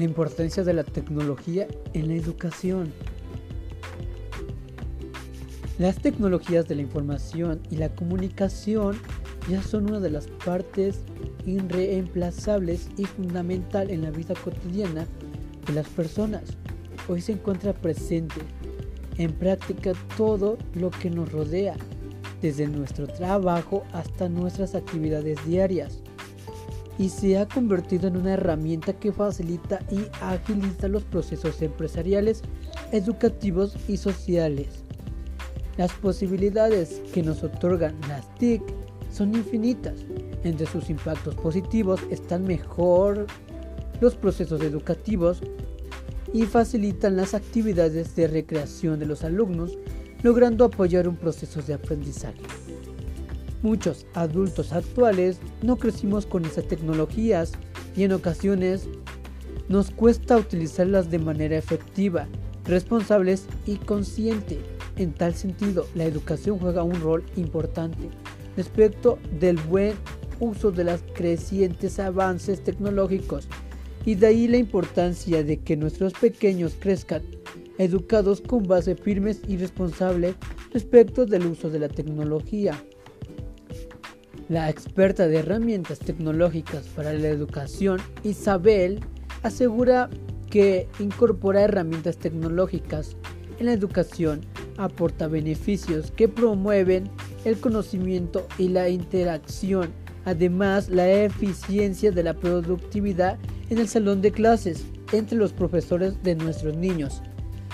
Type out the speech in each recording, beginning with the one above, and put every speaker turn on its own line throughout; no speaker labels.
la importancia de la tecnología en la educación. Las tecnologías de la información y la comunicación ya son una de las partes irreemplazables y fundamental en la vida cotidiana de las personas. Hoy se encuentra presente en práctica todo lo que nos rodea, desde nuestro trabajo hasta nuestras actividades diarias y se ha convertido en una herramienta que facilita y agiliza los procesos empresariales, educativos y sociales. Las posibilidades que nos otorgan las TIC son infinitas. Entre sus impactos positivos están mejor los procesos educativos y facilitan las actividades de recreación de los alumnos, logrando apoyar un proceso de aprendizaje. Muchos adultos actuales no crecimos con esas tecnologías y en ocasiones nos cuesta utilizarlas de manera efectiva, responsables y consciente. En tal sentido, la educación juega un rol importante respecto del buen uso de los crecientes avances tecnológicos y de ahí la importancia de que nuestros pequeños crezcan educados con base firmes y responsable respecto del uso de la tecnología. La experta de herramientas tecnológicas para la educación, Isabel, asegura que incorporar herramientas tecnológicas en la educación aporta beneficios que promueven el conocimiento y la interacción, además la eficiencia de la productividad en el salón de clases entre los profesores de nuestros niños.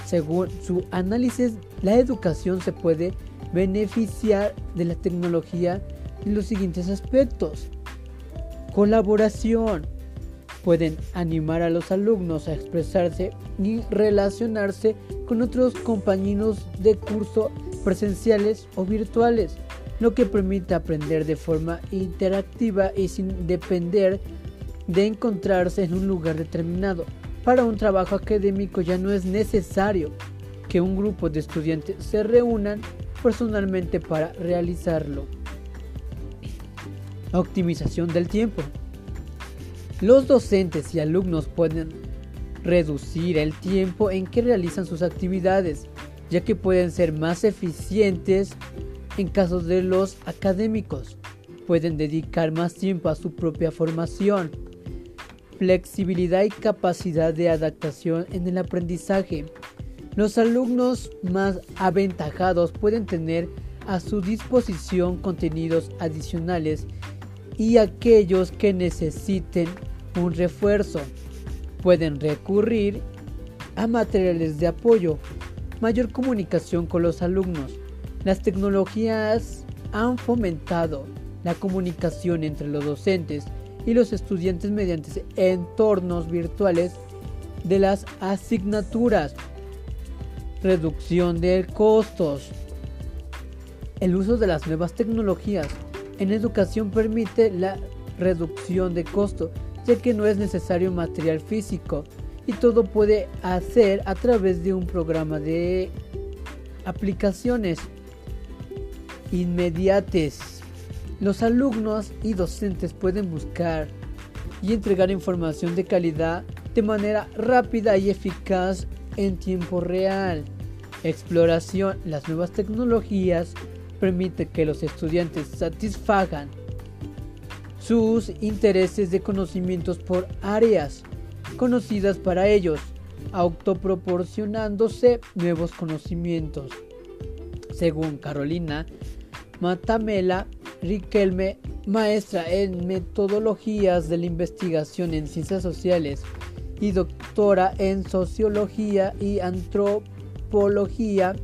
Según su análisis, la educación se puede beneficiar de la tecnología los siguientes aspectos. Colaboración. Pueden animar a los alumnos a expresarse y relacionarse con otros compañeros de curso presenciales o virtuales, lo que permite aprender de forma interactiva y sin depender de encontrarse en un lugar determinado. Para un trabajo académico ya no es necesario que un grupo de estudiantes se reúnan personalmente para realizarlo. Optimización del tiempo. Los docentes y alumnos pueden reducir el tiempo en que realizan sus actividades, ya que pueden ser más eficientes en casos de los académicos. Pueden dedicar más tiempo a su propia formación. Flexibilidad y capacidad de adaptación en el aprendizaje. Los alumnos más aventajados pueden tener a su disposición contenidos adicionales y aquellos que necesiten un refuerzo. Pueden recurrir a materiales de apoyo, mayor comunicación con los alumnos. Las tecnologías han fomentado la comunicación entre los docentes y los estudiantes mediante entornos virtuales de las asignaturas, reducción de costos, el uso de las nuevas tecnologías en educación permite la reducción de costo, ya que no es necesario material físico y todo puede hacer a través de un programa de aplicaciones inmediates. Los alumnos y docentes pueden buscar y entregar información de calidad de manera rápida y eficaz en tiempo real. Exploración, las nuevas tecnologías permite que los estudiantes satisfagan sus intereses de conocimientos por áreas conocidas para ellos, autoproporcionándose nuevos conocimientos. Según Carolina Matamela Riquelme, maestra en metodologías de la investigación en ciencias sociales y doctora en sociología y antropología,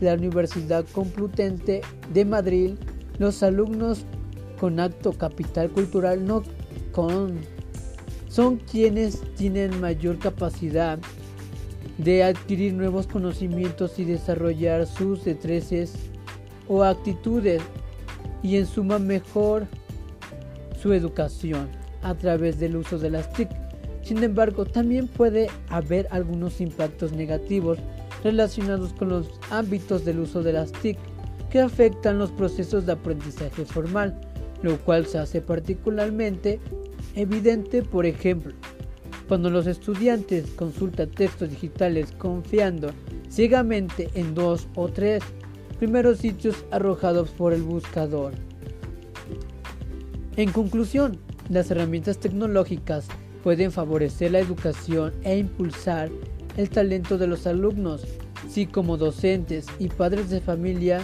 la Universidad Complutense de Madrid, los alumnos con acto capital cultural no con, son quienes tienen mayor capacidad de adquirir nuevos conocimientos y desarrollar sus destrezas o actitudes y en suma mejor su educación a través del uso de las TIC. Sin embargo, también puede haber algunos impactos negativos relacionados con los ámbitos del uso de las TIC que afectan los procesos de aprendizaje formal, lo cual se hace particularmente evidente, por ejemplo, Cuando los estudiantes consultan textos digitales confiando ciegamente en dos o tres primeros sitios arrojados por el buscador. En conclusión, las herramientas tecnológicas pueden favorecer la educación e impulsar el talento de los alumnos, si como docentes y padres de familia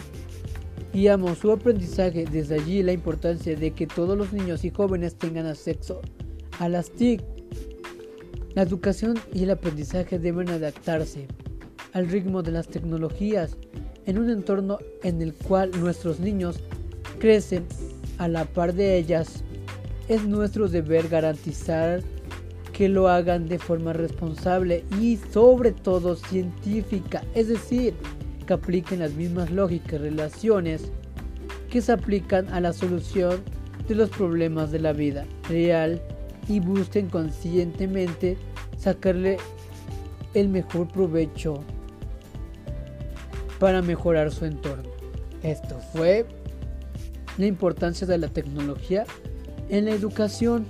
guiamos su aprendizaje. Desde allí la importancia de que todos los niños y jóvenes tengan acceso a las TIC. La educación y el aprendizaje deben adaptarse al ritmo de las tecnologías en un entorno en el cual nuestros niños crecen a la par de ellas. Es nuestro deber garantizar que lo hagan de forma responsable y sobre todo científica, es decir, que apliquen las mismas lógicas y relaciones que se aplican a la solución de los problemas de la vida real y busquen conscientemente sacarle el mejor provecho para mejorar su entorno. Esto fue la importancia de la tecnología en la educación.